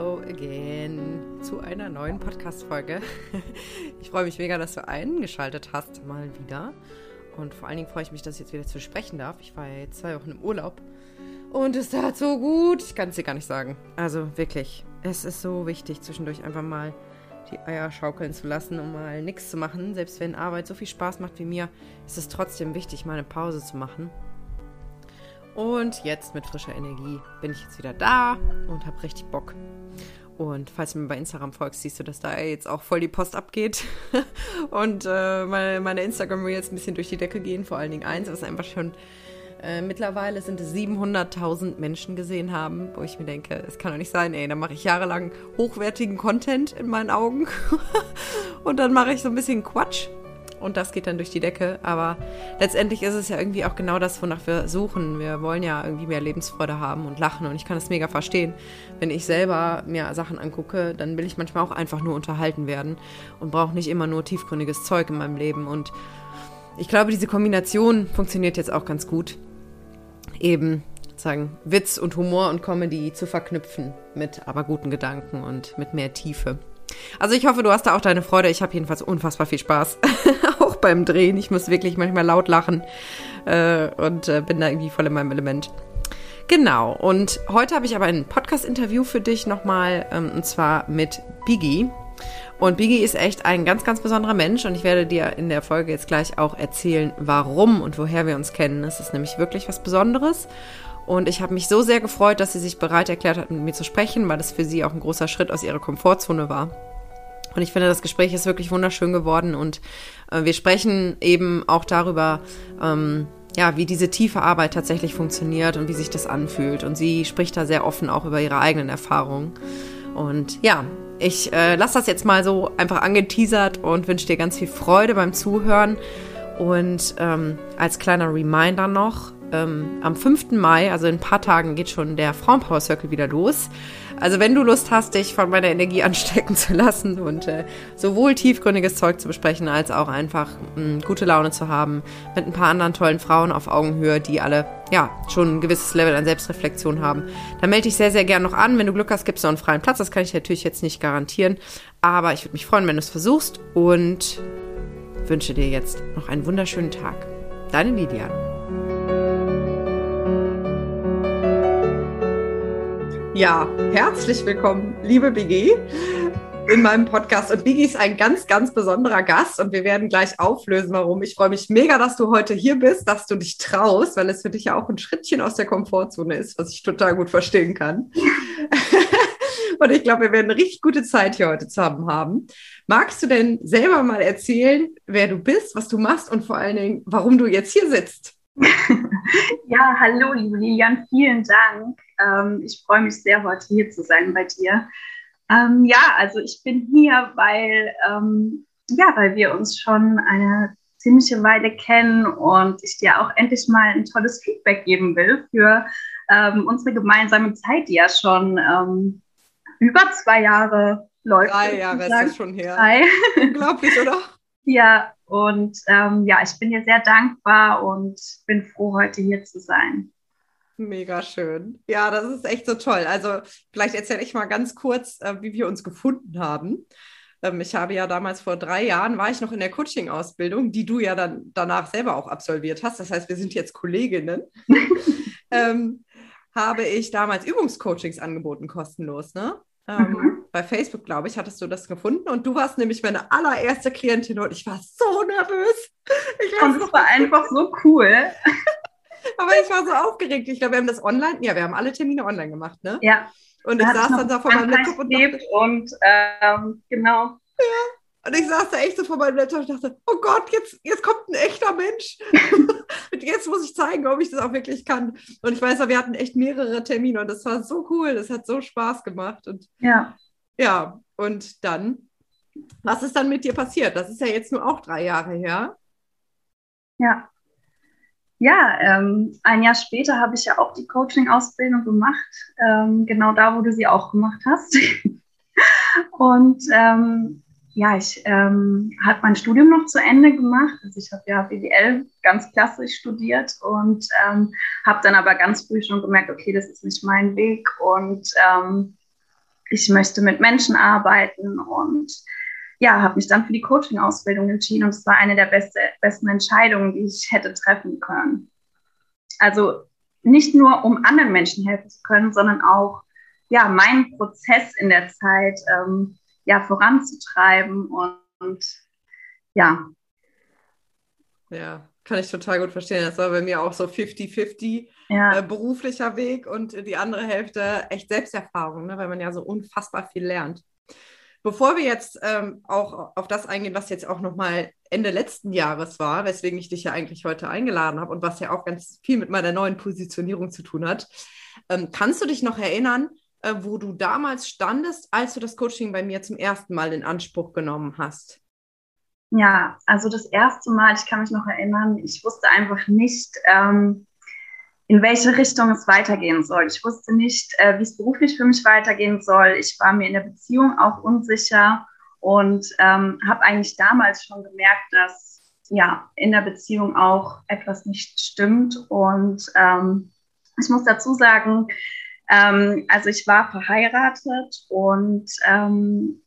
Hello again zu einer neuen Podcast-Folge. Ich freue mich mega, dass du eingeschaltet hast, mal wieder. Und vor allen Dingen freue ich mich, dass ich jetzt wieder zu sprechen darf. Ich war ja jetzt zwei Wochen im Urlaub und es tat so gut. Ich kann es dir gar nicht sagen. Also wirklich, es ist so wichtig, zwischendurch einfach mal die Eier schaukeln zu lassen und mal nichts zu machen. Selbst wenn Arbeit so viel Spaß macht wie mir, ist es trotzdem wichtig, mal eine Pause zu machen und jetzt mit frischer Energie bin ich jetzt wieder da und habe richtig Bock. Und falls du mir bei Instagram folgst, siehst du, dass da jetzt auch voll die Post abgeht. und äh, meine, meine Instagram-Reels ein bisschen durch die Decke gehen. Vor allen Dingen eins, was einfach schon äh, mittlerweile sind es 700.000 Menschen gesehen haben, wo ich mir denke, es kann doch nicht sein, ey, da mache ich jahrelang hochwertigen Content in meinen Augen. und dann mache ich so ein bisschen Quatsch und das geht dann durch die Decke. Aber letztendlich ist es ja irgendwie auch genau das, wonach wir suchen. Wir wollen ja irgendwie mehr Lebensfreude haben und lachen und ich kann das mega verstehen. Wenn ich selber mir Sachen angucke, dann will ich manchmal auch einfach nur unterhalten werden und brauche nicht immer nur tiefgründiges Zeug in meinem Leben. Und ich glaube, diese Kombination funktioniert jetzt auch ganz gut. Eben sagen, Witz und Humor und Comedy zu verknüpfen mit aber guten Gedanken und mit mehr Tiefe. Also ich hoffe, du hast da auch deine Freude. Ich habe jedenfalls unfassbar viel Spaß. auch beim Drehen. Ich muss wirklich manchmal laut lachen äh, und äh, bin da irgendwie voll in meinem Element. Genau, und heute habe ich aber ein Podcast-Interview für dich nochmal, ähm, und zwar mit Biggie. Und Biggie ist echt ein ganz, ganz besonderer Mensch und ich werde dir in der Folge jetzt gleich auch erzählen, warum und woher wir uns kennen. Es ist nämlich wirklich was Besonderes. Und ich habe mich so sehr gefreut, dass sie sich bereit erklärt hat, mit mir zu sprechen, weil das für sie auch ein großer Schritt aus ihrer Komfortzone war. Und ich finde, das Gespräch ist wirklich wunderschön geworden und äh, wir sprechen eben auch darüber, ähm, ja, wie diese tiefe Arbeit tatsächlich funktioniert und wie sich das anfühlt. Und sie spricht da sehr offen auch über ihre eigenen Erfahrungen. Und ja, ich äh, lasse das jetzt mal so einfach angeteasert und wünsche dir ganz viel Freude beim Zuhören. Und ähm, als kleiner Reminder noch, ähm, am 5. Mai, also in ein paar Tagen, geht schon der Frauenpower Circle wieder los. Also wenn du Lust hast, dich von meiner Energie anstecken zu lassen und äh, sowohl tiefgründiges Zeug zu besprechen, als auch einfach mh, hm, gute Laune zu haben mit ein paar anderen tollen Frauen auf Augenhöhe, die alle ja schon ein gewisses Level an Selbstreflexion haben, dann melde dich sehr, sehr gern noch an. Wenn du Glück hast, gibt es noch einen freien Platz. Das kann ich natürlich jetzt nicht garantieren. Aber ich würde mich freuen, wenn du es versuchst und wünsche dir jetzt noch einen wunderschönen Tag. Deine Lidian. Ja, herzlich willkommen, liebe BG, in meinem Podcast. Und Biggie ist ein ganz, ganz besonderer Gast und wir werden gleich auflösen, warum. Ich freue mich mega, dass du heute hier bist, dass du dich traust, weil es für dich ja auch ein Schrittchen aus der Komfortzone ist, was ich total gut verstehen kann. und ich glaube, wir werden eine richtig gute Zeit hier heute zusammen haben. Magst du denn selber mal erzählen, wer du bist, was du machst und vor allen Dingen, warum du jetzt hier sitzt? ja, hallo, liebe Lilian, vielen Dank. Ähm, ich freue mich sehr, heute hier zu sein bei dir. Ähm, ja, also ich bin hier, weil, ähm, ja, weil wir uns schon eine ziemliche Weile kennen und ich dir auch endlich mal ein tolles Feedback geben will für ähm, unsere gemeinsame Zeit, die ja schon ähm, über zwei Jahre läuft. Drei Jahre ist das schon her. Drei. Unglaublich, oder? ja, und ähm, ja, ich bin dir sehr dankbar und bin froh, heute hier zu sein. Mega schön. Ja, das ist echt so toll. Also vielleicht erzähle ich mal ganz kurz, äh, wie wir uns gefunden haben. Ähm, ich habe ja damals vor drei Jahren, war ich noch in der Coaching-Ausbildung, die du ja dann danach selber auch absolviert hast. Das heißt, wir sind jetzt Kolleginnen. ähm, habe ich damals Übungscoachings angeboten, kostenlos, ne? Ähm, mhm. Bei Facebook, glaube ich, hattest du das gefunden und du warst nämlich meine allererste Klientin und ich war so nervös. Ich und es war einfach so cool. Aber ich war so aufgeregt. Ich glaube, wir haben das online, ja, wir haben alle Termine online gemacht, ne? Ja. Und ich saß dann da vor meinem Laptop und dachte, und ähm, genau. Ja. Und ich saß da echt so vor meinem Laptop und dachte, oh Gott, jetzt, jetzt kommt ein echter Mensch. und jetzt muss ich zeigen, ob ich das auch wirklich kann. Und ich weiß, wir hatten echt mehrere Termine und das war so cool. Das hat so Spaß gemacht. Und ja. Ja, und dann, was ist dann mit dir passiert? Das ist ja jetzt nur auch drei Jahre her. Ja. Ja, ähm, ein Jahr später habe ich ja auch die Coaching-Ausbildung gemacht, ähm, genau da, wo du sie auch gemacht hast. und ähm, ja, ich ähm, habe mein Studium noch zu Ende gemacht. Also ich habe ja BWL ganz klassisch studiert und ähm, habe dann aber ganz früh schon gemerkt, okay, das ist nicht mein Weg und ähm, ich möchte mit Menschen arbeiten und ja, habe mich dann für die Coaching-Ausbildung entschieden und es war eine der beste, besten Entscheidungen, die ich hätte treffen können. Also nicht nur, um anderen Menschen helfen zu können, sondern auch ja, meinen Prozess in der Zeit ähm, ja, voranzutreiben und, und ja. Ja, kann ich total gut verstehen. Das war bei mir auch so 50-50 ja. äh, beruflicher Weg und die andere Hälfte echt Selbsterfahrung, ne, weil man ja so unfassbar viel lernt. Bevor wir jetzt ähm, auch auf das eingehen, was jetzt auch nochmal Ende letzten Jahres war, weswegen ich dich ja eigentlich heute eingeladen habe und was ja auch ganz viel mit meiner neuen Positionierung zu tun hat, ähm, kannst du dich noch erinnern, äh, wo du damals standest, als du das Coaching bei mir zum ersten Mal in Anspruch genommen hast? Ja, also das erste Mal, ich kann mich noch erinnern, ich wusste einfach nicht, ähm, in welche Richtung es weitergehen soll. Ich wusste nicht, äh, wie es beruflich für mich weitergehen soll. Ich war mir in der Beziehung auch unsicher und ähm, habe eigentlich damals schon gemerkt, dass ja in der Beziehung auch etwas nicht stimmt. Und ähm, ich muss dazu sagen, ähm, also ich war verheiratet und ähm,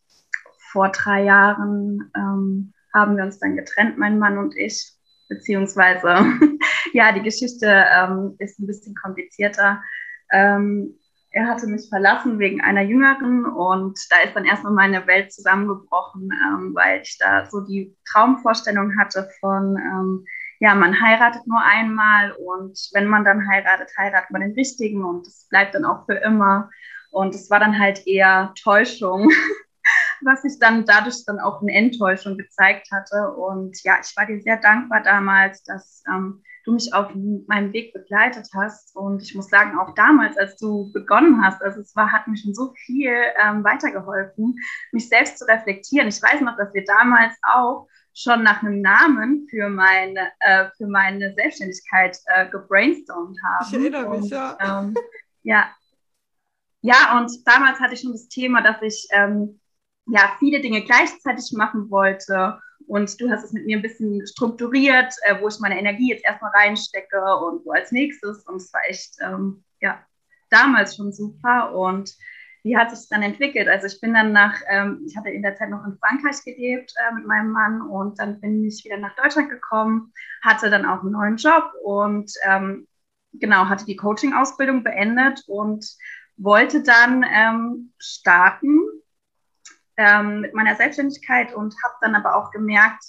vor drei Jahren ähm, haben wir uns dann getrennt, mein Mann und ich beziehungsweise ja, die Geschichte ähm, ist ein bisschen komplizierter. Ähm, er hatte mich verlassen wegen einer Jüngeren und da ist dann erstmal meine Welt zusammengebrochen, ähm, weil ich da so die Traumvorstellung hatte von, ähm, ja, man heiratet nur einmal und wenn man dann heiratet, heiratet man den Richtigen und das bleibt dann auch für immer. Und es war dann halt eher Täuschung. was sich dann dadurch dann auch eine Enttäuschung gezeigt hatte. Und ja, ich war dir sehr dankbar damals, dass ähm, du mich auf meinem Weg begleitet hast. Und ich muss sagen, auch damals, als du begonnen hast, also es war, hat mir schon so viel ähm, weitergeholfen, mich selbst zu reflektieren. Ich weiß noch, dass wir damals auch schon nach einem Namen für meine, äh, für meine Selbstständigkeit äh, gebrainstormt haben. Ich erinnere mich, und, ja. Ähm, ja. Ja, und damals hatte ich schon das Thema, dass ich ähm, ja, viele Dinge gleichzeitig machen wollte. Und du hast es mit mir ein bisschen strukturiert, äh, wo ich meine Energie jetzt erstmal reinstecke und wo als nächstes. Und es war echt, ähm, ja, damals schon super. Und wie hat sich dann entwickelt? Also ich bin dann nach, ähm, ich hatte in der Zeit noch in Frankreich gelebt äh, mit meinem Mann und dann bin ich wieder nach Deutschland gekommen, hatte dann auch einen neuen Job und ähm, genau, hatte die Coaching-Ausbildung beendet und wollte dann ähm, starten ähm, mit meiner Selbstständigkeit und habe dann aber auch gemerkt,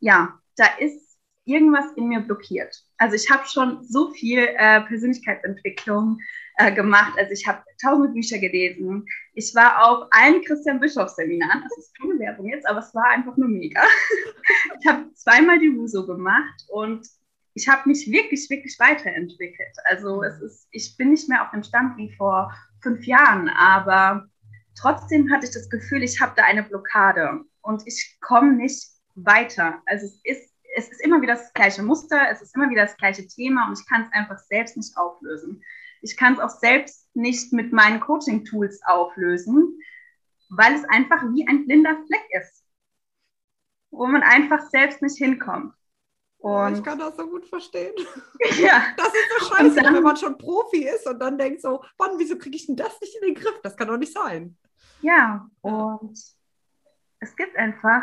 ja, da ist irgendwas in mir blockiert. Also ich habe schon so viel äh, Persönlichkeitsentwicklung äh, gemacht. Also ich habe tausende Bücher gelesen. Ich war auf allen Christian Bischoff Seminaren. Das ist keine Werbung jetzt, aber es war einfach nur mega. ich habe zweimal die Huso gemacht und ich habe mich wirklich, wirklich weiterentwickelt. Also es ist, ich bin nicht mehr auf dem Stand wie vor fünf Jahren, aber Trotzdem hatte ich das Gefühl, ich habe da eine Blockade und ich komme nicht weiter. Also es ist, es ist immer wieder das gleiche Muster, es ist immer wieder das gleiche Thema und ich kann es einfach selbst nicht auflösen. Ich kann es auch selbst nicht mit meinen Coaching-Tools auflösen, weil es einfach wie ein blinder Fleck ist, wo man einfach selbst nicht hinkommt. Und ich kann das so gut verstehen. Ja. Das ist so scheiße, dann, wenn man schon Profi ist und dann denkt so, Mann, wieso kriege ich denn das nicht in den Griff? Das kann doch nicht sein. Ja, und es gibt einfach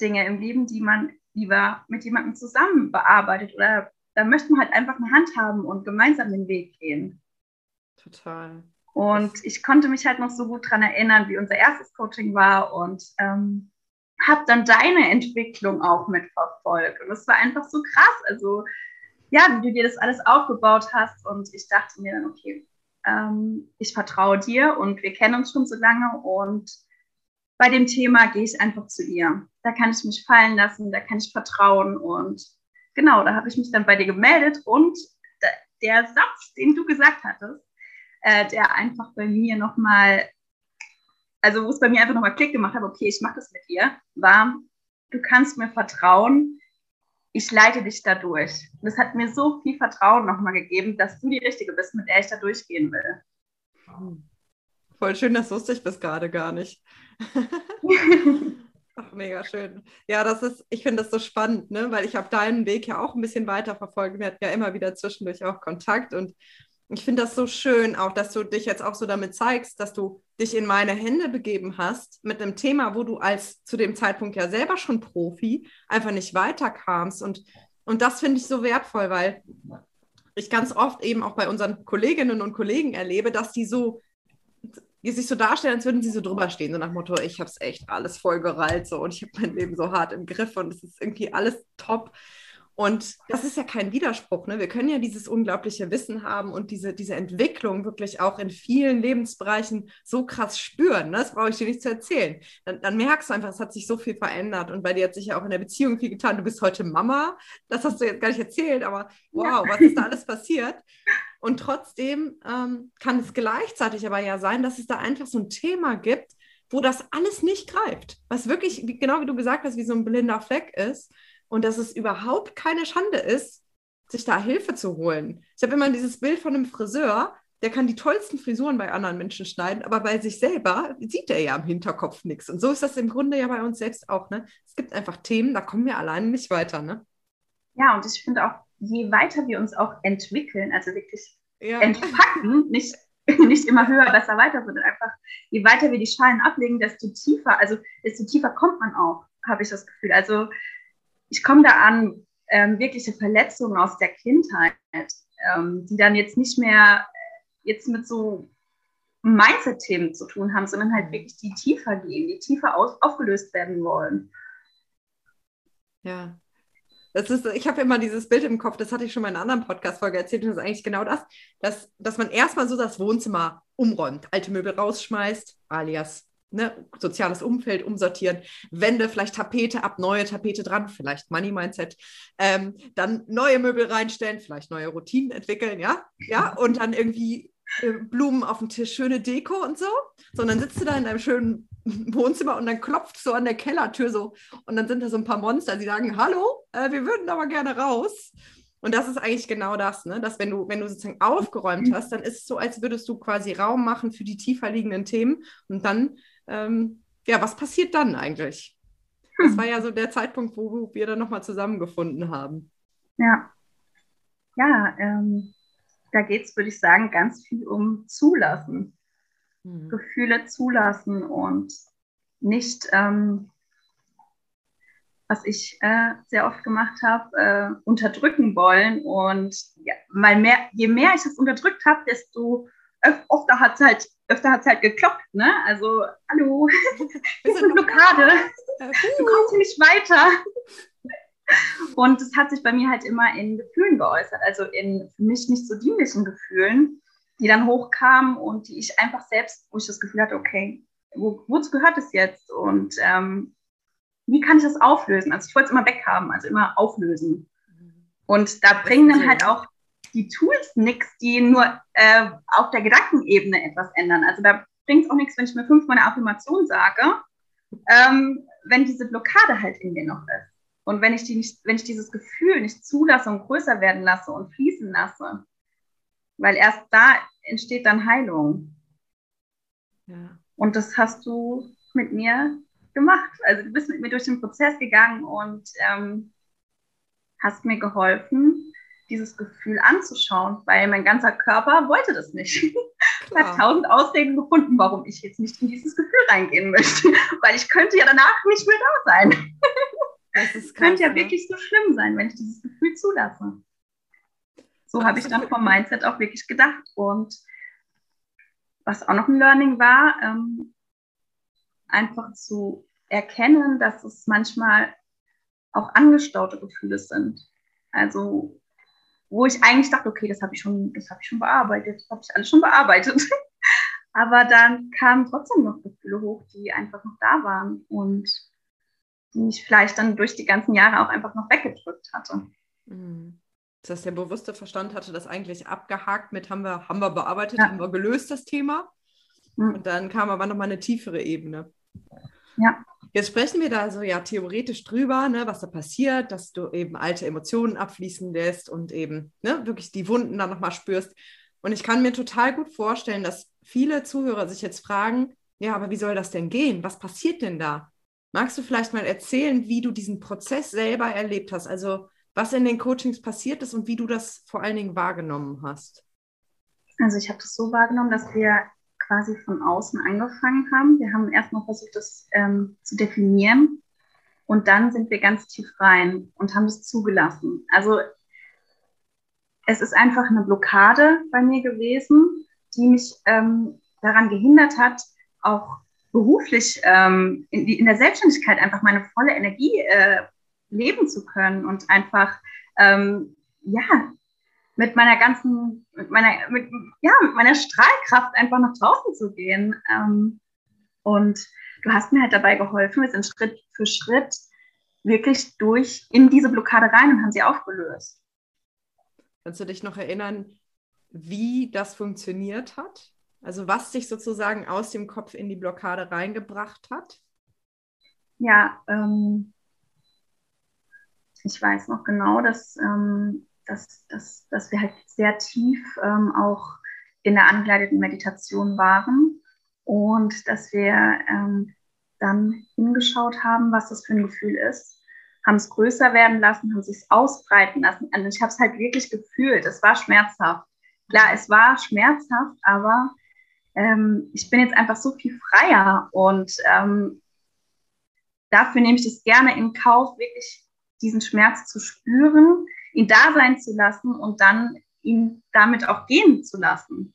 Dinge im Leben, die man lieber mit jemandem zusammen bearbeitet oder da möchte man halt einfach eine Hand haben und gemeinsam den Weg gehen. Total. Und ich konnte mich halt noch so gut daran erinnern, wie unser erstes Coaching war und ähm, habe dann deine Entwicklung auch mitverfolgt. Und das war einfach so krass. Also, ja, wie du dir das alles aufgebaut hast. Und ich dachte mir dann, okay, ähm, ich vertraue dir und wir kennen uns schon so lange und bei dem Thema gehe ich einfach zu ihr. Da kann ich mich fallen lassen, da kann ich vertrauen und genau, da habe ich mich dann bei dir gemeldet und der Satz, den du gesagt hattest, äh, der einfach bei mir nochmal, also wo es bei mir einfach nochmal Klick gemacht hat, okay, ich mache das mit dir, war, du kannst mir vertrauen, ich leite dich da durch. Und es hat mir so viel Vertrauen nochmal gegeben, dass du die Richtige bist, mit der ich da durchgehen will. Voll schön, das wusste ich bis gerade gar nicht. Ach, mega schön. Ja, das ist, ich finde das so spannend, ne? weil ich habe deinen Weg ja auch ein bisschen weiter verfolgt. Wir hatten ja immer wieder zwischendurch auch Kontakt und Ich finde das so schön, auch dass du dich jetzt auch so damit zeigst, dass du dich in meine Hände begeben hast mit einem Thema, wo du als zu dem Zeitpunkt ja selber schon Profi einfach nicht weiterkamst. Und, und das finde ich so wertvoll, weil ich ganz oft eben auch bei unseren Kolleginnen und Kollegen erlebe, dass die so die sich so darstellen, als würden sie so drüber stehen, so nach Motto, ich habe es echt alles voll gerallt so und ich habe mein Leben so hart im Griff und es ist irgendwie alles top. Und das ist ja kein Widerspruch. Ne? Wir können ja dieses unglaubliche Wissen haben und diese, diese Entwicklung wirklich auch in vielen Lebensbereichen so krass spüren. Ne? Das brauche ich dir nicht zu erzählen. Dann, dann, merkst du einfach, es hat sich so viel verändert. Und bei dir hat sich ja auch in der Beziehung viel getan. Du bist heute Mama. Das hast du jetzt gar nicht erzählt, aber wow, ja. was ist da alles passiert? Und trotzdem ähm, kann es gleichzeitig aber ja sein, dass es da einfach so ein Thema gibt, wo das alles nicht greift. Was wirklich, genau wie du gesagt hast, wie so ein blinder Fleck ist und dass es überhaupt keine Schande ist, sich da Hilfe zu holen. Ich habe immer dieses Bild von einem Friseur, der kann die tollsten Frisuren bei anderen Menschen schneiden, aber bei sich selber sieht er ja im Hinterkopf nichts. Und so ist das im Grunde ja bei uns selbst auch. Ne? Es gibt einfach Themen, da kommen wir alleine nicht weiter. Ne? Ja, und ich finde auch, je weiter wir uns auch entwickeln, also wirklich ja. entpacken, nicht, nicht immer höher, besser, weiter, sondern einfach, je weiter wir die Schalen ablegen, desto tiefer, also desto tiefer kommt man auch, habe ich das Gefühl. Also ich komme da an ähm, wirkliche Verletzungen aus der Kindheit, ähm, die dann jetzt nicht mehr jetzt mit so Mindset-Themen zu tun haben, sondern halt wirklich die tiefer gehen, die tiefer aus, aufgelöst werden wollen. Ja. Das ist, ich habe immer dieses Bild im Kopf, das hatte ich schon mal in einer anderen Podcast-Folge erzählt, und das ist eigentlich genau das, dass, dass man erstmal so das Wohnzimmer umräumt, alte Möbel rausschmeißt, alias ne, soziales Umfeld umsortieren, Wände, vielleicht Tapete ab, neue Tapete dran, vielleicht Money Mindset, ähm, dann neue Möbel reinstellen, vielleicht neue Routinen entwickeln, ja, ja, und dann irgendwie äh, Blumen auf dem Tisch, schöne Deko und so, sondern sitzt du da in deinem schönen Wohnzimmer und dann klopft so an der Kellertür so und dann sind da so ein paar Monster, die sagen, hallo, äh, wir würden aber gerne raus. Und das ist eigentlich genau das, ne? dass wenn du, wenn du sozusagen aufgeräumt hast, dann ist es so, als würdest du quasi Raum machen für die tiefer liegenden Themen und dann ähm, ja, was passiert dann eigentlich? Das war ja so der Zeitpunkt, wo wir dann nochmal zusammengefunden haben. Ja, ja ähm, da geht es, würde ich sagen, ganz viel um Zulassen. Mhm. Gefühle zulassen und nicht, ähm, was ich äh, sehr oft gemacht habe, äh, unterdrücken wollen. Und ja, mal mehr, je mehr ich das unterdrückt habe, desto öfter hat es halt öfter hat es halt geklopft, ne? Also, hallo, wir sind Blockade, du kommst nicht weiter. Und es hat sich bei mir halt immer in Gefühlen geäußert, also in für mich nicht so dienlichen Gefühlen, die dann hochkamen und die ich einfach selbst, wo ich das Gefühl hatte, okay, wo, wozu gehört es jetzt? Und ähm, wie kann ich das auflösen? Also ich wollte es immer weghaben, also immer auflösen. Und da bringen dann halt auch die Tools nichts, die nur äh, auf der Gedankenebene etwas ändern. Also da bringt es auch nichts, wenn ich mir fünfmal eine Affirmation sage, ähm, wenn diese Blockade halt in mir noch ist. Und wenn ich, die nicht, wenn ich dieses Gefühl nicht zulasse und größer werden lasse und fließen lasse, weil erst da entsteht dann Heilung. Ja. Und das hast du mit mir gemacht. Also du bist mit mir durch den Prozess gegangen und ähm, hast mir geholfen, dieses Gefühl anzuschauen, weil mein ganzer Körper wollte das nicht. Ich habe tausend Ausreden gefunden, warum ich jetzt nicht in dieses Gefühl reingehen möchte, weil ich könnte ja danach nicht mehr da sein. Das ist krass, könnte ja ne? wirklich so schlimm sein, wenn ich dieses Gefühl zulasse. So habe ich dann vom Mindset auch wirklich gedacht. Und was auch noch ein Learning war, ähm, einfach zu erkennen, dass es manchmal auch angestaute Gefühle sind. Also wo ich eigentlich dachte, okay, das habe ich schon, das habe ich schon bearbeitet, das habe ich alles schon bearbeitet. Aber dann kamen trotzdem noch Gefühle hoch, die einfach noch da waren und die ich vielleicht dann durch die ganzen Jahre auch einfach noch weggedrückt hatte. Mhm. Das heißt, der bewusste Verstand hatte das eigentlich abgehakt mit, haben wir, haben wir bearbeitet, ja. haben wir gelöst, das Thema. Mhm. Und dann kam aber nochmal eine tiefere Ebene. Ja. Jetzt sprechen wir da so ja theoretisch drüber, ne, was da passiert, dass du eben alte Emotionen abfließen lässt und eben ne, wirklich die Wunden dann nochmal spürst. Und ich kann mir total gut vorstellen, dass viele Zuhörer sich jetzt fragen, ja, aber wie soll das denn gehen? Was passiert denn da? Magst du vielleicht mal erzählen, wie du diesen Prozess selber erlebt hast? Also was in den Coachings passiert ist und wie du das vor allen Dingen wahrgenommen hast? Also ich habe das so wahrgenommen, dass wir quasi von außen angefangen haben. Wir haben erstmal versucht, das ähm, zu definieren und dann sind wir ganz tief rein und haben es zugelassen. Also es ist einfach eine Blockade bei mir gewesen, die mich ähm, daran gehindert hat, auch beruflich ähm, in, in, der Selbstständigkeit einfach meine volle Energie äh, leben zu können und einfach ähm, ja mit meiner ganzen, mit meiner, mit, ja, mit meiner Strahlkraft einfach nach draußen zu gehen. Ähm, und du hast mir halt dabei geholfen, wir sind Schritt für Schritt wirklich durch in diese Blockade rein und haben sie aufgelöst. Kannst du dich noch erinnern, wie das funktioniert hat? Also was dich sozusagen aus dem Kopf in die Blockade reingebracht hat? Ja, ähm, ich weiß noch genau, dass, ähm, dass, dass, dass wir halt sehr tief ähm, auch in der angeleiteten Meditation waren und dass wir ähm, dann hingeschaut haben, was das für ein Gefühl ist, haben es größer werden lassen, haben es sich ausbreiten lassen. Also ich habe es halt wirklich gefühlt. Es war schmerzhaft. Klar, es war schmerzhaft, aber ähm, ich bin jetzt einfach so viel freier und ähm, dafür nehme ich es gerne in Kauf, wirklich diesen Schmerz zu spüren, ihn da sein zu lassen und dann ihn damit auch gehen zu lassen.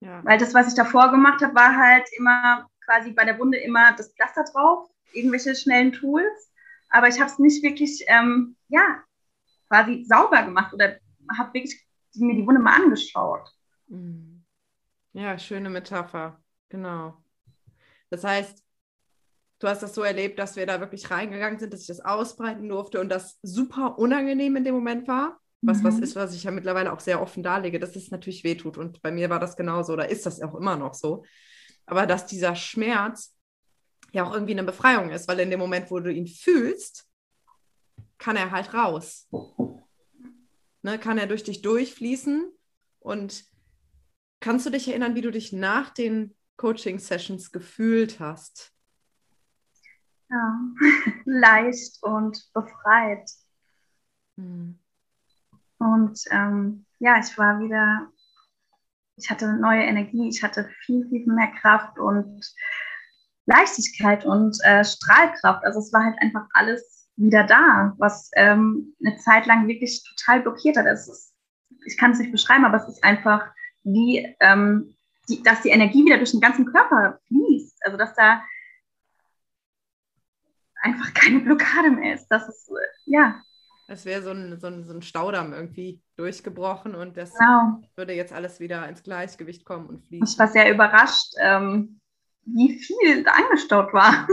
Ja. Weil das, was ich davor gemacht habe, war halt immer quasi bei der Wunde immer das Pflaster drauf, irgendwelche schnellen Tools. Aber ich habe es nicht wirklich, ähm, ja, quasi sauber gemacht oder habe wirklich mir die Wunde mal angeschaut. Mhm. Ja, schöne Metapher. Genau. Das heißt, du hast das so erlebt, dass wir da wirklich reingegangen sind, dass ich das ausbreiten durfte und das super unangenehm in dem Moment war. Was mhm. was ist, was ich ja mittlerweile auch sehr offen darlege, dass es natürlich wehtut. Und bei mir war das genauso oder ist das auch immer noch so. Aber dass dieser Schmerz ja auch irgendwie eine Befreiung ist, weil in dem Moment, wo du ihn fühlst, kann er halt raus. Ne, kann er durch dich durchfließen und kannst du dich erinnern, wie du dich nach den Coaching-Sessions gefühlt hast? Ja, leicht und befreit. Hm. Und ähm, ja, ich war wieder, ich hatte neue Energie, ich hatte viel, viel mehr Kraft und Leichtigkeit und äh, Strahlkraft. Also es war halt einfach alles wieder da, was ähm, eine Zeit lang wirklich total blockiert hat. Ist, ich kann es nicht beschreiben, aber es ist einfach wie, ähm, die, dass die Energie wieder durch den ganzen Körper fließt. Also dass da einfach keine Blockade mehr ist. Das ist, ja. Es wäre so ein, so, ein, so ein Staudamm irgendwie durchgebrochen und das genau. würde jetzt alles wieder ins Gleichgewicht kommen und fließen. Ich war sehr überrascht, ähm, wie viel da angestaut war.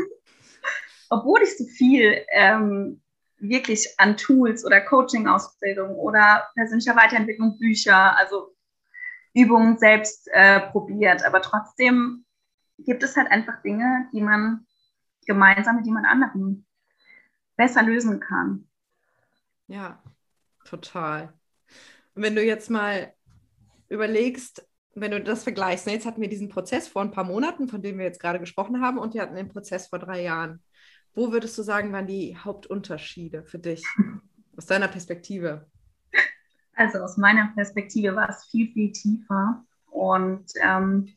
Obwohl ich so viel ähm, wirklich an Tools oder Coaching-Ausbildung oder persönlicher Weiterentwicklung, Bücher, also Übungen selbst äh, probiert. Aber trotzdem gibt es halt einfach Dinge, die man gemeinsam mit jemand anderem besser lösen kann. Ja, total. Und wenn du jetzt mal überlegst, wenn du das vergleichst, ne, jetzt hatten wir diesen Prozess vor ein paar Monaten, von dem wir jetzt gerade gesprochen haben, und wir hatten den Prozess vor drei Jahren. Wo würdest du sagen, waren die Hauptunterschiede für dich aus deiner Perspektive? Also aus meiner Perspektive war es viel, viel tiefer. Und ähm,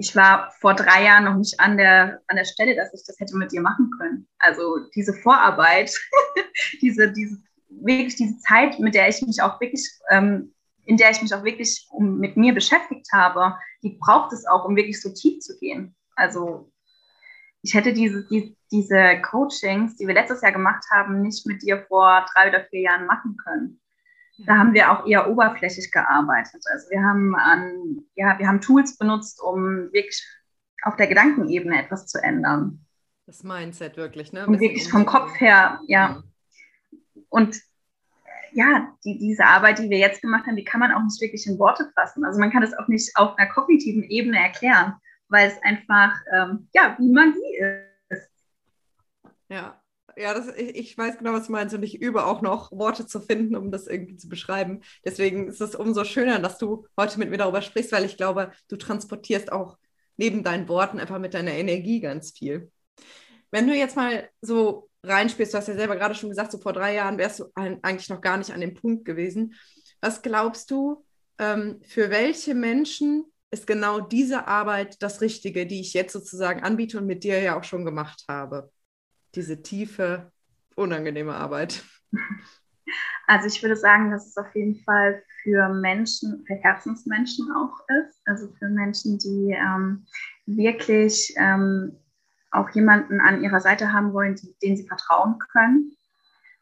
ich war vor drei Jahren noch nicht an der, an der Stelle, dass ich das hätte mit dir machen können. Also diese Vorarbeit, diese, diese, wirklich diese Zeit, mit der ich mich auch wirklich ähm, in der ich mich auch wirklich um, mit mir beschäftigt habe, die braucht es auch, um wirklich so tief zu gehen. Also ich hätte diese, die, diese Coachings, die wir letztes Jahr gemacht haben, nicht mit dir vor drei oder vier Jahren machen können. Da haben wir auch eher oberflächlich gearbeitet. Also wir haben an, ja, wir haben Tools benutzt, um wirklich auf der Gedankenebene etwas zu ändern. Das Mindset wirklich, ne? Und wirklich vom Kopf her, ja. Und ja, die, diese Arbeit, die wir jetzt gemacht haben, die kann man auch nicht wirklich in Worte fassen. Also man kann es auch nicht auf einer kognitiven Ebene erklären, weil es einfach, ähm, ja, wie Magie ist. Ja, ja, das, ich, ich, weiß genau, was du meinst und ich übe auch noch, Worte zu finden, um das irgendwie zu beschreiben. Deswegen ist es umso schöner, dass du heute mit mir darüber sprichst, weil ich glaube, du transportierst auch neben deinen Worten einfach mit deiner Energie ganz viel. Wenn du jetzt mal so reinspielst, du hast ja selber gerade schon gesagt, so vor drei Jahren wärst du eigentlich noch gar nicht an dem Punkt gewesen. Was glaubst du, ähm, für welche Menschen ist genau diese Arbeit das Richtige, die ich jetzt sozusagen anbiete und mit dir ja auch schon gemacht habe? Diese tiefe, unangenehme Arbeit. Also ich würde sagen, dass es auf jeden Fall für Menschen, für Herzensmenschen auch ist. Also für Menschen, die ähm, wirklich ähm, auch jemanden an ihrer Seite haben wollen, den sie vertrauen können.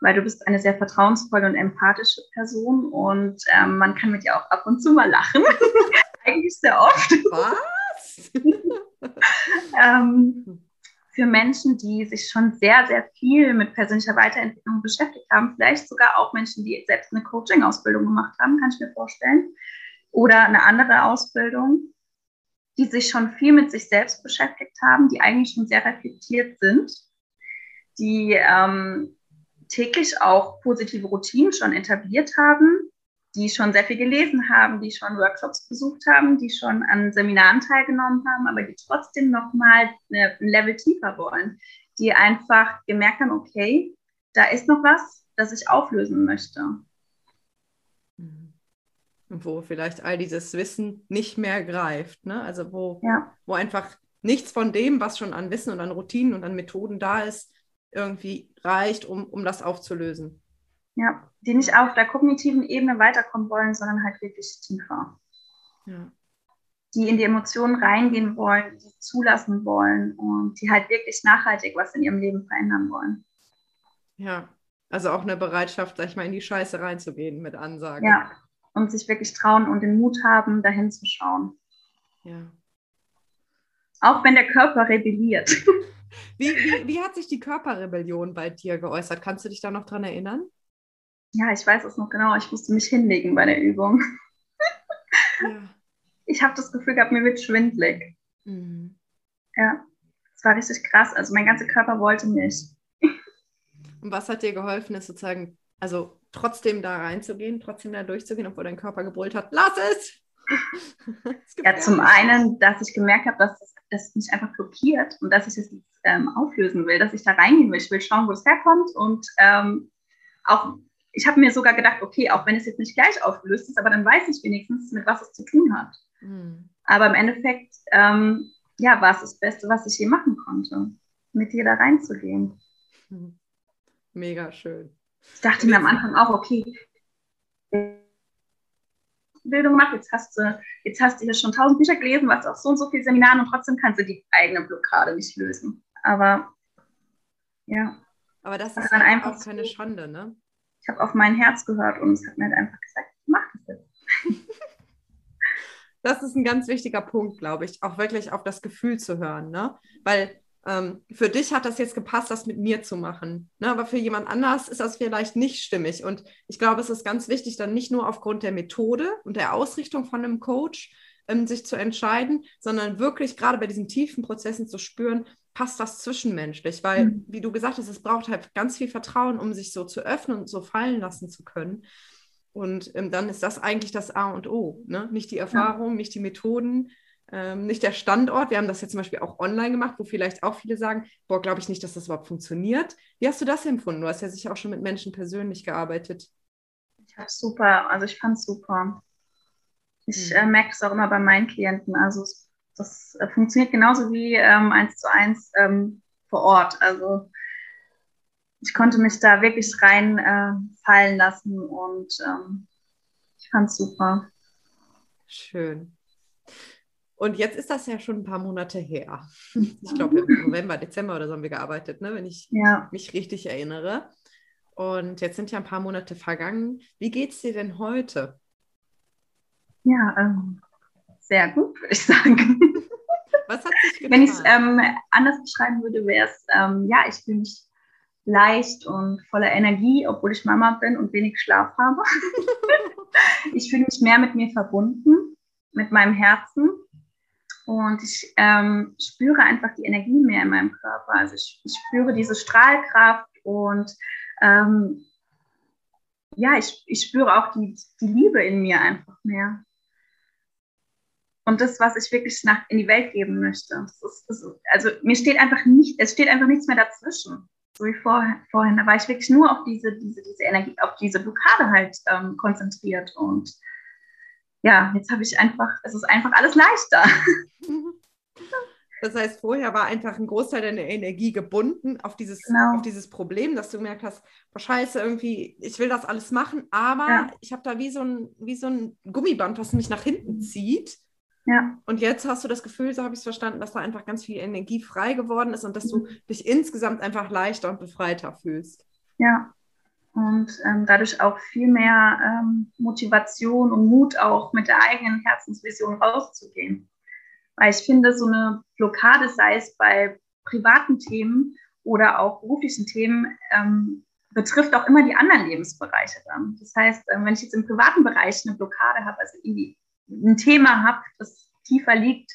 Weil du bist eine sehr vertrauensvolle und empathische Person und ähm, man kann mit dir auch ab und zu mal lachen. Eigentlich sehr oft. Was? ähm, für Menschen, die sich schon sehr, sehr viel mit persönlicher Weiterentwicklung beschäftigt haben, vielleicht sogar auch Menschen, die selbst eine Coaching-Ausbildung gemacht haben, kann ich mir vorstellen, oder eine andere Ausbildung, die sich schon viel mit sich selbst beschäftigt haben, die eigentlich schon sehr reflektiert sind, die ähm, täglich auch positive Routinen schon etabliert haben, die schon sehr viel gelesen haben, die schon Workshops besucht haben, die schon an Seminaren teilgenommen haben, aber die trotzdem nochmal ein Level tiefer wollen, die einfach gemerkt haben, okay, da ist noch was, das ich auflösen möchte. Mhm. Wo vielleicht all dieses Wissen nicht mehr greift, ne? Also wo, ja. wo einfach nichts von dem, was schon an Wissen und an Routinen und an Methoden da ist, irgendwie reicht, um, um das aufzulösen. Ja, die nicht auf der kognitiven Ebene weiterkommen wollen, sondern halt wirklich tiefer. Ja. Die in die Emotionen reingehen wollen, die zulassen wollen und die halt wirklich nachhaltig was in ihrem Leben verändern wollen. Ja, also auch eine Bereitschaft, sag ich mal, in die Scheiße reinzugehen mit Ansagen. Ja, und sich wirklich trauen und den Mut haben, dahin zu schauen. Ja. Auch wenn der Körper rebelliert. Wie, wie, wie hat sich die Körperrebellion bei dir geäußert? Kannst du dich da noch dran erinnern? Ja, ich weiß es noch genau. Ich musste mich hinlegen bei der Übung. Ja. Ich habe das Gefühl gehabt, mir wird schwindlig. Mhm. Ja, es war richtig krass. Also mein ganzer Körper wollte nicht. Und was hat dir geholfen, es sozusagen, also trotzdem da reinzugehen, trotzdem da durchzugehen, obwohl dein Körper gebrüllt hat, lass es! ja, zum einen, dass ich gemerkt habe, dass es, mich einfach blockiert und dass ich es das, ähm, auflösen will, dass ich da reingehen will. Ich will schauen, wo es herkommt und ähm, auch ich habe mir sogar gedacht, okay, auch wenn es jetzt nicht gleich aufgelöst ist, aber dann weiß ich wenigstens, mit was es zu tun hat. Mhm. Aber im Endeffekt, ähm, ja, war es das Beste, was ich je machen konnte, mit dir da reinzugehen. Mega schön. Ich dachte mir am Anfang auch, okay, Bildung gemacht, jetzt hast du, jetzt hast du hier schon tausend Bücher gelesen, warst auf so und so viele Seminaren und trotzdem kannst du die eigene Blockade nicht lösen. Aber ja. Aber das ist dann einfach auch keine Schande, ne? Ich habe auf mein Herz gehört und es hat mir halt einfach gesagt, mach das jetzt. Das ist ein ganz wichtiger Punkt, glaube ich, auch wirklich auf das Gefühl zu hören, ne? Weil ähm, für dich hat das jetzt gepasst, das mit mir zu machen, ne? aber für jemand anders ist das vielleicht nicht stimmig. Und ich glaube, es ist ganz wichtig, dann nicht nur aufgrund der Methode und der Ausrichtung von einem Coach ähm, sich zu entscheiden, sondern wirklich gerade bei diesen tiefen Prozessen zu spüren, passt das zwischenmenschlich, weil, mhm. wie du gesagt hast, es braucht halt ganz viel Vertrauen, um sich so zu öffnen und so fallen lassen zu können. Und ähm, dann ist das eigentlich das A und O. Ne? Nicht die Erfahrung, ja. nicht die Methoden, ähm, nicht der Standort. Wir haben das jetzt zum Beispiel auch online gemacht, wo vielleicht auch viele sagen, boah, glaube ich nicht, dass das überhaupt funktioniert. Wie hast du das empfunden? Du hast ja sicher auch schon mit Menschen persönlich gearbeitet. Ich habe super, also ich fand es super. Ich mhm. äh, merke es auch immer bei meinen Klienten. Also es das äh, funktioniert genauso wie ähm, eins zu eins ähm, vor Ort. Also ich konnte mich da wirklich rein äh, fallen lassen und ähm, ich fand es super. Schön. Und jetzt ist das ja schon ein paar Monate her. Ich glaube, im November, Dezember oder so haben wir gearbeitet, ne? wenn ich ja. mich richtig erinnere. Und jetzt sind ja ein paar Monate vergangen. Wie geht es dir denn heute? Ja, ähm, sehr gut, würde ich sagen. Was hat sich getan? Wenn ich es ähm, anders beschreiben würde, wäre es, ähm, ja, ich fühle mich leicht und voller Energie, obwohl ich Mama bin und wenig Schlaf habe. ich fühle mich mehr mit mir verbunden, mit meinem Herzen. Und ich ähm, spüre einfach die Energie mehr in meinem Körper. Also ich, ich spüre diese Strahlkraft und ähm, ja, ich, ich spüre auch die, die Liebe in mir einfach mehr und das, was ich wirklich nach, in die Welt geben möchte. Das ist, das ist, also mir steht einfach nicht, es steht einfach nichts mehr dazwischen. So wie vor, vorhin, da war ich wirklich nur auf diese, diese, diese Energie, auf diese Blockade halt ähm, konzentriert. Und ja, jetzt habe ich einfach, es ist einfach alles leichter. Das heißt, vorher war einfach ein Großteil deiner Energie gebunden auf dieses, genau. auf dieses Problem, dass du gemerkt hast, oh scheiße, irgendwie, ich will das alles machen, aber ja. ich habe da wie so, ein, wie so ein Gummiband, was mich nach hinten zieht. Ja. Und jetzt hast du das Gefühl, so habe ich es verstanden, dass da einfach ganz viel Energie frei geworden ist und dass du mhm. dich insgesamt einfach leichter und befreiter fühlst. Ja. Und ähm, dadurch auch viel mehr ähm, Motivation und Mut auch mit der eigenen Herzensvision rauszugehen. Weil ich finde, so eine Blockade, sei es bei privaten Themen oder auch beruflichen Themen, ähm, betrifft auch immer die anderen Lebensbereiche dann. Das heißt, ähm, wenn ich jetzt im privaten Bereich eine Blockade habe, also irgendwie ein Thema habe, das tiefer liegt,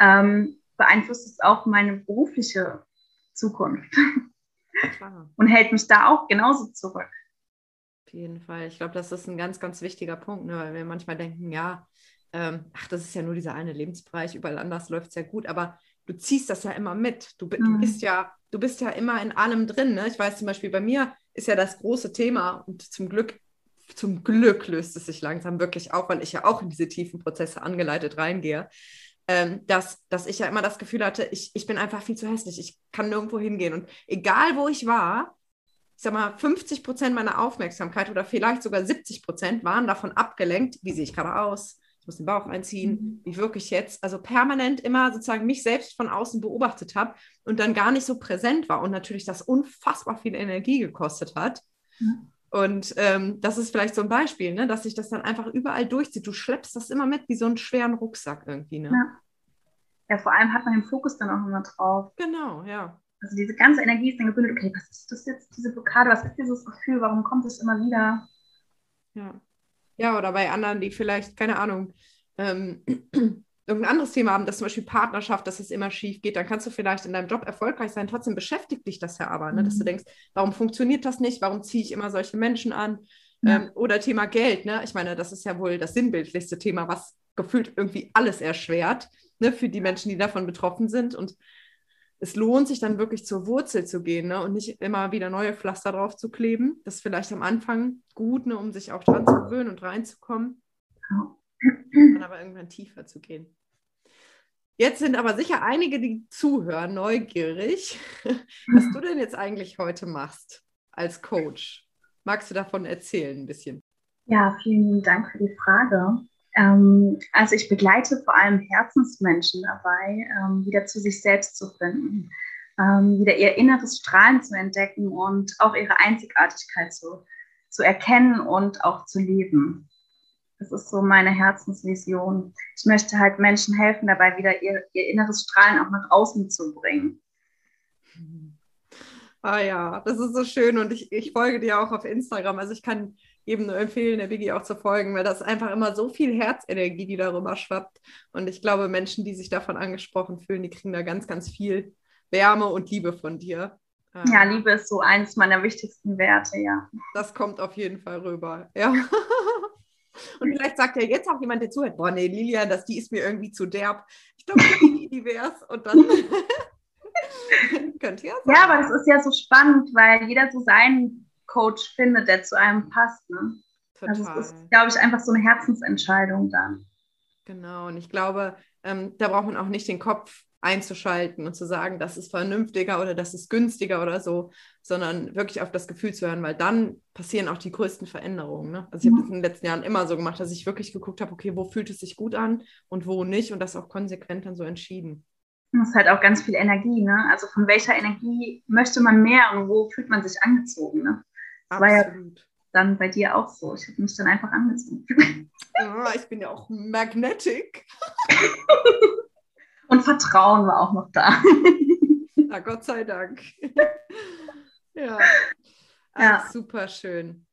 ähm, beeinflusst es auch meine berufliche Zukunft. Klar. Und hält mich da auch genauso zurück. Auf jeden Fall. Ich glaube, das ist ein ganz, ganz wichtiger Punkt, ne? weil wir manchmal denken, ja, ähm, ach, das ist ja nur dieser eine Lebensbereich, überall anders läuft es ja gut, aber du ziehst das ja immer mit. Du, mhm. du, bist ja, du bist ja immer in allem drin. Ne? Ich weiß zum Beispiel, bei mir ist ja das große Thema und zum Glück, zum Glück löst es sich langsam wirklich auf, weil ich ja auch in diese tiefen Prozesse angeleitet reingehe. Ähm, dass, dass ich ja immer das Gefühl hatte, ich, ich bin einfach viel zu hässlich, ich kann nirgendwo hingehen. Und egal wo ich war, ich sag mal, 50 Prozent meiner Aufmerksamkeit oder vielleicht sogar 70 Prozent waren davon abgelenkt, wie sehe ich gerade aus, ich muss den Bauch einziehen, mhm. wie wirklich jetzt, also permanent immer sozusagen mich selbst von außen beobachtet habe und dann gar nicht so präsent war und natürlich das unfassbar viel Energie gekostet hat. Mhm. Und ähm, das ist vielleicht so ein Beispiel, ne, dass sich das dann einfach überall durchzieht. Du schleppst das immer mit wie so einen schweren Rucksack irgendwie. Ne? Ja. ja, vor allem hat man den Fokus dann auch immer drauf. Genau, ja. Also diese ganze Energie ist dann gebündelt, okay, was ist das jetzt, diese Blockade, was ist dieses Gefühl, warum kommt es immer wieder? Ja. Ja, oder bei anderen, die vielleicht, keine Ahnung, ähm, irgendein anderes Thema haben, dass zum Beispiel Partnerschaft, dass es immer schief geht, dann kannst du vielleicht in deinem Job erfolgreich sein. Trotzdem beschäftigt dich das ja aber, ne? dass du mhm. denkst, warum funktioniert das nicht? Warum ziehe ich immer solche Menschen an? Ja. Ähm, oder Thema Geld, ne? Ich meine, das ist ja wohl das sinnbildlichste Thema, was gefühlt irgendwie alles erschwert, ne? für die Menschen, die davon betroffen sind. Und es lohnt sich dann wirklich zur Wurzel zu gehen ne? und nicht immer wieder neue Pflaster drauf zu kleben. Das ist vielleicht am Anfang gut, ne? um sich auch dran zu gewöhnen und reinzukommen. Dann aber irgendwann tiefer zu gehen. Jetzt sind aber sicher einige, die zuhören, neugierig, was du denn jetzt eigentlich heute machst als Coach. Magst du davon erzählen ein bisschen? Ja, vielen Dank für die Frage. Ähm, also ich begleite vor allem Herzensmenschen dabei, ähm, wieder zu sich selbst zu finden, ähm, wieder ihr inneres Strahlen zu entdecken und auch ihre Einzigartigkeit zu, zu erkennen und auch zu leben. Das ist so meine Herzensvision. Ich möchte halt Menschen helfen, dabei wieder ihr, ihr inneres Strahlen auch nach außen zu bringen. Ah ja, das ist so schön und ich, ich folge dir auch auf Instagram. Also ich kann eben nur empfehlen, der Biggie auch zu folgen, weil das ist einfach immer so viel Herzenergie, die darüber schwappt. Und ich glaube, Menschen, die sich davon angesprochen fühlen, die kriegen da ganz, ganz viel Wärme und Liebe von dir. Ja, Liebe ist so eins meiner wichtigsten Werte, ja. Das kommt auf jeden Fall rüber, ja. Und vielleicht sagt ja jetzt auch jemand, der zuhört, boah, nee, Lilian, das, die ist mir irgendwie zu derb. Ich glaube, die, wär's. Und dann könnt ihr Ja, aber das ist ja so spannend, weil jeder so seinen Coach findet, der zu einem passt. Ne? Total. Also es ist, glaube ich, einfach so eine Herzensentscheidung dann. Genau, und ich glaube, ähm, da braucht man auch nicht den Kopf einzuschalten und zu sagen, das ist vernünftiger oder das ist günstiger oder so, sondern wirklich auf das Gefühl zu hören, weil dann passieren auch die größten Veränderungen. Ne? Also ich habe das in den letzten Jahren immer so gemacht, dass ich wirklich geguckt habe, okay, wo fühlt es sich gut an und wo nicht und das auch konsequent dann so entschieden. Das ist halt auch ganz viel Energie, ne? Also von welcher Energie möchte man mehr und wo fühlt man sich angezogen, ne? Das Absolut. war ja dann bei dir auch so. Ich habe mich dann einfach angezogen. Ja, ich bin ja auch magnetic. Und Vertrauen war auch noch da. Na, Gott sei Dank. ja. ja. Super schön.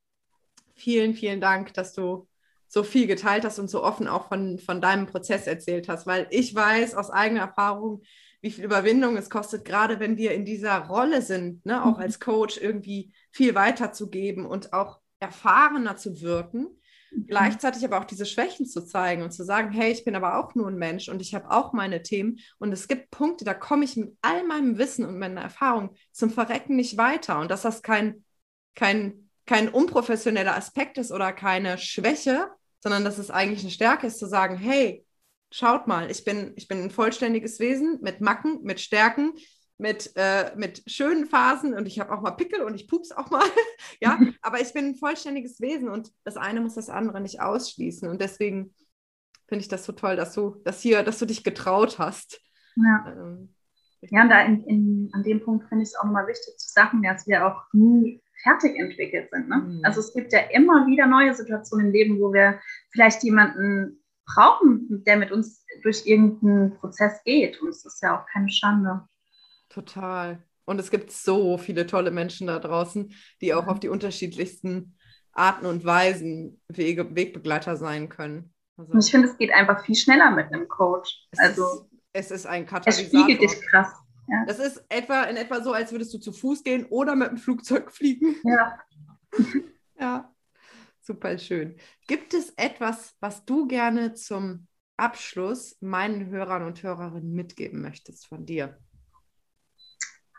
Vielen, vielen Dank, dass du so viel geteilt hast und so offen auch von, von deinem Prozess erzählt hast, weil ich weiß aus eigener Erfahrung, wie viel Überwindung es kostet, gerade wenn wir in dieser Rolle sind, ne, auch mhm. als Coach irgendwie viel weiterzugeben und auch erfahrener zu wirken. Gleichzeitig aber auch diese Schwächen zu zeigen und zu sagen, hey, ich bin aber auch nur ein Mensch und ich habe auch meine Themen. Und es gibt Punkte, da komme ich mit all meinem Wissen und meiner Erfahrung zum Verrecken nicht weiter. Und dass das kein, kein, kein unprofessioneller Aspekt ist oder keine Schwäche, sondern dass es eigentlich eine Stärke ist zu sagen, hey, schaut mal, ich bin, ich bin ein vollständiges Wesen mit Macken, mit Stärken, mit, äh, mit schönen Phasen und ich habe auch mal Pickel und ich pups auch mal, ja, aber ich bin ein vollständiges Wesen und das eine muss das andere nicht ausschließen und deswegen finde ich das so toll, dass du das hier, dass du dich getraut hast. Ja. Ähm, ja, und da in, in, an dem Punkt finde ich es auch nochmal wichtig zu sagen, dass wir auch nie fertig entwickelt sind. Ne? Mhm. Also es gibt ja immer wieder neue Situationen im Leben, wo wir vielleicht jemanden brauchen, der mit uns durch irgendeinen Prozess geht. Und es ist ja auch keine Schande. Total. Und es gibt so viele tolle Menschen da draußen, die auch auf die unterschiedlichsten Arten und Weisen Wege, Wegbegleiter sein können. Also, ich finde, es geht einfach viel schneller mit einem Coach. Es also ist, es ist ein Katalysator. Es spiegelt dich krass. Ja. Das ist etwa in etwa so, als würdest du zu Fuß gehen oder mit dem Flugzeug fliegen. Ja. ja, super schön. Gibt es etwas, was du gerne zum Abschluss meinen Hörern und Hörerinnen mitgeben möchtest von dir?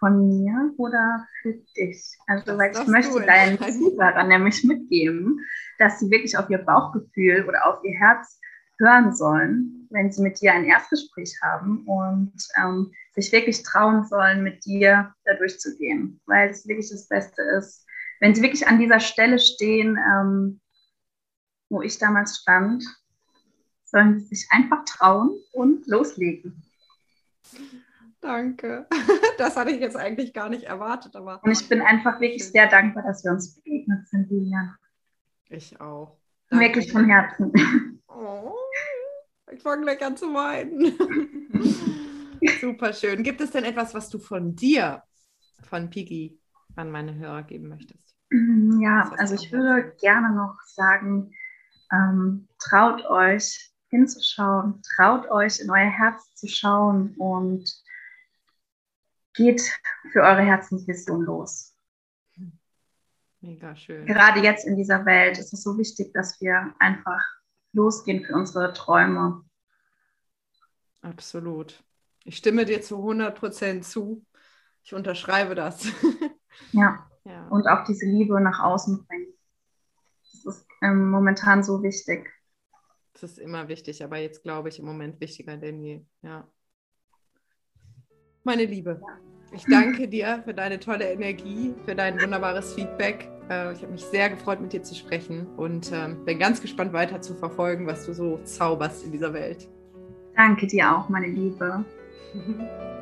Von mir oder für dich? Also, weil ich möchte deinen Zuhörern nämlich mitgeben, dass sie wirklich auf ihr Bauchgefühl oder auf ihr Herz hören sollen, wenn sie mit dir ein Erstgespräch haben und ähm, sich wirklich trauen sollen, mit dir da durchzugehen, weil es wirklich das Beste ist, wenn sie wirklich an dieser Stelle stehen, ähm, wo ich damals stand, sollen sie sich einfach trauen und loslegen. Danke. Das hatte ich jetzt eigentlich gar nicht erwartet, aber. Und ich bin einfach wirklich sehr dankbar, dass wir uns begegnet sind, Lilian. Ich auch. Danke. Wirklich von Herzen. Oh, ich fange gleich an zu weinen. Super schön. Gibt es denn etwas, was du von dir, von Piggy, an meine Hörer geben möchtest? Ja, also ich würde gerne noch sagen, ähm, traut euch hinzuschauen, traut euch in euer Herz zu schauen und geht für eure Herzensvision los. Mega schön. Gerade jetzt in dieser Welt ist es so wichtig, dass wir einfach losgehen für unsere Träume. Absolut. Ich stimme dir zu 100 Prozent zu. Ich unterschreibe das. ja. ja. Und auch diese Liebe nach außen bringen. Das ist ähm, momentan so wichtig. Das ist immer wichtig, aber jetzt glaube ich im Moment wichtiger denn je. Ja. Meine Liebe, ich danke dir für deine tolle Energie, für dein wunderbares Feedback. Äh, ich habe mich sehr gefreut, mit dir zu sprechen und ähm, bin ganz gespannt weiter zu verfolgen, was du so zauberst in dieser Welt. Danke dir auch, meine Liebe.